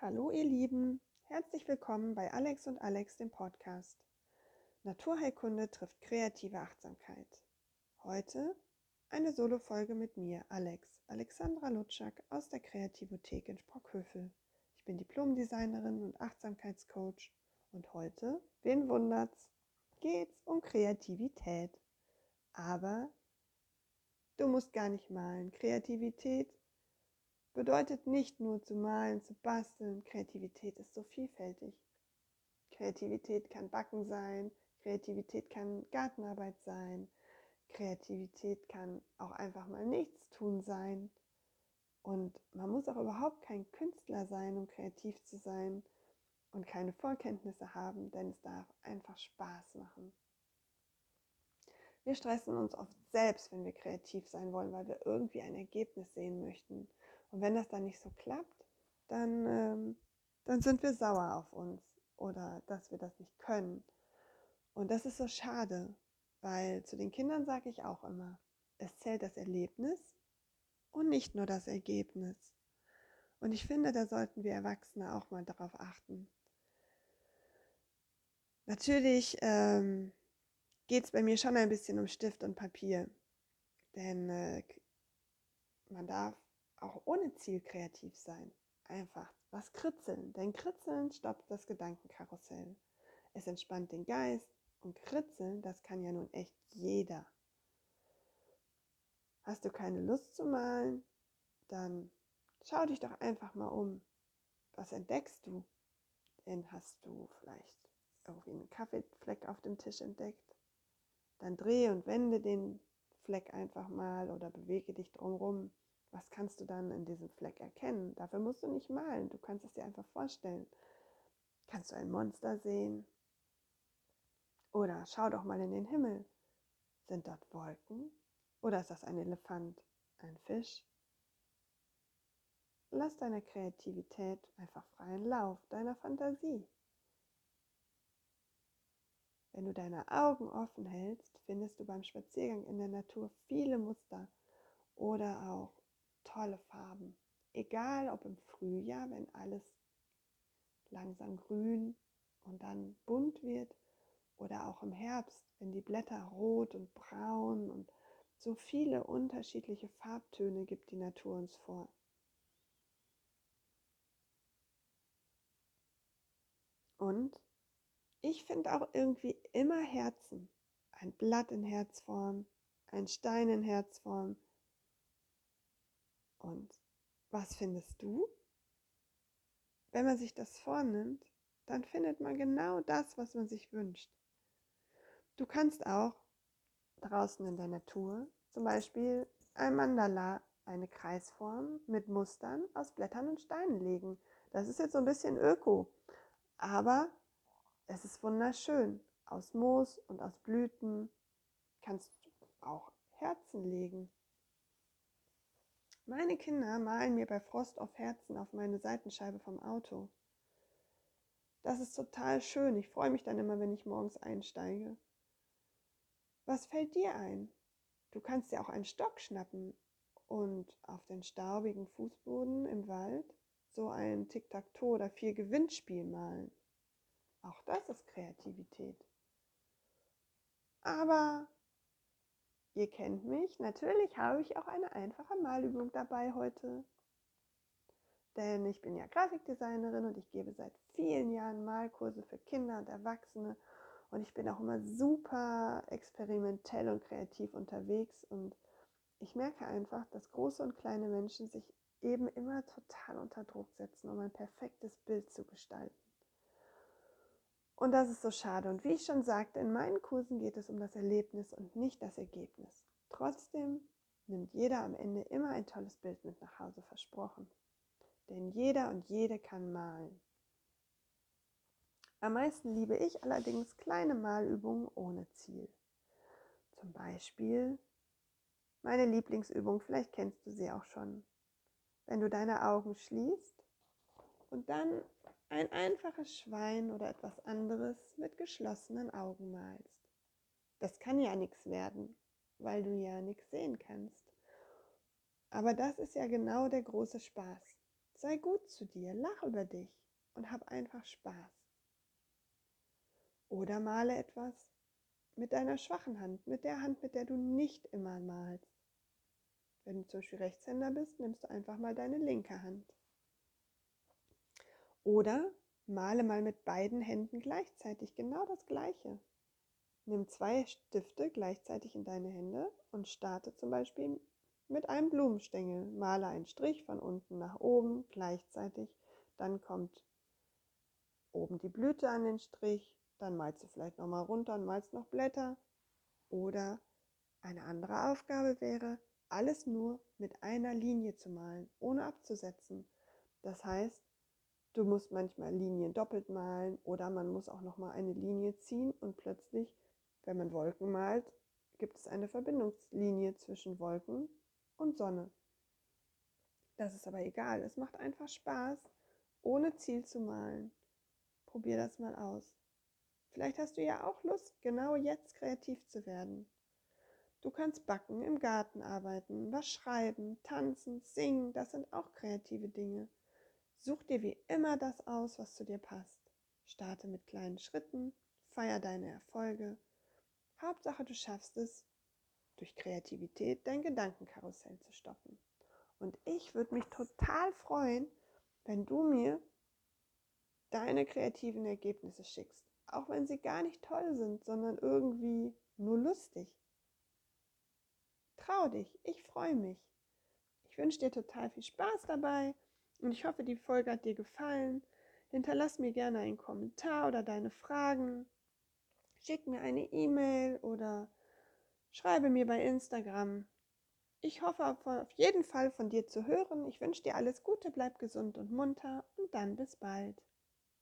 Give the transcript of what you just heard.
Hallo ihr Lieben, herzlich willkommen bei Alex und Alex, dem Podcast. Naturheilkunde trifft kreative Achtsamkeit. Heute eine Solo-Folge mit mir, Alex, Alexandra Lutschak aus der Kreativothek in Sprockhövel. Ich bin Diplomdesignerin und Achtsamkeitscoach und heute, wen wundert's, geht's um Kreativität. Aber du musst gar nicht malen. Kreativität bedeutet nicht nur zu malen, zu basteln. Kreativität ist so vielfältig. Kreativität kann Backen sein, Kreativität kann Gartenarbeit sein, Kreativität kann auch einfach mal nichts tun sein. Und man muss auch überhaupt kein Künstler sein, um kreativ zu sein und keine Vorkenntnisse haben, denn es darf einfach Spaß machen. Wir stressen uns oft selbst, wenn wir kreativ sein wollen, weil wir irgendwie ein Ergebnis sehen möchten. Und wenn das dann nicht so klappt, dann, ähm, dann sind wir sauer auf uns oder dass wir das nicht können. Und das ist so schade, weil zu den Kindern sage ich auch immer, es zählt das Erlebnis und nicht nur das Ergebnis. Und ich finde, da sollten wir Erwachsene auch mal darauf achten. Natürlich ähm, geht es bei mir schon ein bisschen um Stift und Papier. Denn äh, man darf auch ohne Ziel kreativ sein. Einfach was kritzeln, denn kritzeln stoppt das Gedankenkarussell. Es entspannt den Geist und kritzeln, das kann ja nun echt jeder. Hast du keine Lust zu malen, dann schau dich doch einfach mal um. Was entdeckst du? Denn hast du vielleicht irgendwie einen Kaffeefleck auf dem Tisch entdeckt? Dann dreh und wende den Fleck einfach mal oder bewege dich drumherum was kannst du dann in diesem Fleck erkennen? Dafür musst du nicht malen, du kannst es dir einfach vorstellen. Kannst du ein Monster sehen? Oder schau doch mal in den Himmel. Sind dort Wolken? Oder ist das ein Elefant, ein Fisch? Lass deiner Kreativität einfach freien Lauf, deiner Fantasie. Wenn du deine Augen offen hältst, findest du beim Spaziergang in der Natur viele Muster oder auch tolle Farben. Egal ob im Frühjahr, wenn alles langsam grün und dann bunt wird, oder auch im Herbst, wenn die Blätter rot und braun und so viele unterschiedliche Farbtöne gibt die Natur uns vor. Und ich finde auch irgendwie immer Herzen. Ein Blatt in Herzform, ein Stein in Herzform, und was findest du? Wenn man sich das vornimmt, dann findet man genau das, was man sich wünscht. Du kannst auch draußen in der Natur zum Beispiel ein Mandala, eine Kreisform mit Mustern aus Blättern und Steinen legen. Das ist jetzt so ein bisschen öko, aber es ist wunderschön. Aus Moos und aus Blüten kannst du auch Herzen legen. Meine Kinder malen mir bei Frost auf Herzen auf meine Seitenscheibe vom Auto. Das ist total schön. Ich freue mich dann immer, wenn ich morgens einsteige. Was fällt dir ein? Du kannst dir auch einen Stock schnappen und auf den staubigen Fußboden im Wald so ein Tic-Tac-Toe oder vier Gewinnspiel malen. Auch das ist Kreativität. Aber Ihr kennt mich, natürlich habe ich auch eine einfache Malübung dabei heute. Denn ich bin ja Grafikdesignerin und ich gebe seit vielen Jahren Malkurse für Kinder und Erwachsene. Und ich bin auch immer super experimentell und kreativ unterwegs. Und ich merke einfach, dass große und kleine Menschen sich eben immer total unter Druck setzen, um ein perfektes Bild zu gestalten. Und das ist so schade. Und wie ich schon sagte, in meinen Kursen geht es um das Erlebnis und nicht das Ergebnis. Trotzdem nimmt jeder am Ende immer ein tolles Bild mit nach Hause versprochen. Denn jeder und jede kann malen. Am meisten liebe ich allerdings kleine Malübungen ohne Ziel. Zum Beispiel meine Lieblingsübung, vielleicht kennst du sie auch schon. Wenn du deine Augen schließt und dann ein einfaches Schwein oder etwas anderes mit geschlossenen Augen malst. Das kann ja nichts werden, weil du ja nichts sehen kannst. Aber das ist ja genau der große Spaß. Sei gut zu dir, lach über dich und hab einfach Spaß. Oder male etwas mit deiner schwachen Hand, mit der Hand, mit der du nicht immer malst. Wenn du zum Beispiel Rechtshänder bist, nimmst du einfach mal deine linke Hand. Oder male mal mit beiden Händen gleichzeitig genau das gleiche. Nimm zwei Stifte gleichzeitig in deine Hände und starte zum Beispiel mit einem Blumenstängel. Male einen Strich von unten nach oben gleichzeitig. Dann kommt oben die Blüte an den Strich. Dann malst du vielleicht nochmal runter und malst noch Blätter. Oder eine andere Aufgabe wäre, alles nur mit einer Linie zu malen, ohne abzusetzen. Das heißt, du musst manchmal Linien doppelt malen oder man muss auch nochmal eine Linie ziehen und plötzlich, wenn man Wolken malt, gibt es eine Verbindungslinie zwischen Wolken und Sonne. Das ist aber egal, es macht einfach Spaß, ohne Ziel zu malen. Probier das mal aus. Vielleicht hast du ja auch Lust, genau jetzt kreativ zu werden. Du kannst backen, im Garten arbeiten, was schreiben, tanzen, singen, das sind auch kreative Dinge. Such dir wie immer das aus, was zu dir passt. Starte mit kleinen Schritten, feier deine Erfolge. Hauptsache, du schaffst es, durch Kreativität dein Gedankenkarussell zu stoppen. Und ich würde mich total freuen, wenn du mir deine kreativen Ergebnisse schickst. Auch wenn sie gar nicht toll sind, sondern irgendwie nur lustig. Trau dich, ich freue mich. Ich wünsche dir total viel Spaß dabei und ich hoffe, die Folge hat dir gefallen. Hinterlass mir gerne einen Kommentar oder deine Fragen. Schick mir eine E-Mail oder schreibe mir bei Instagram. Ich hoffe auf jeden Fall von dir zu hören. Ich wünsche dir alles Gute, bleib gesund und munter und dann bis bald.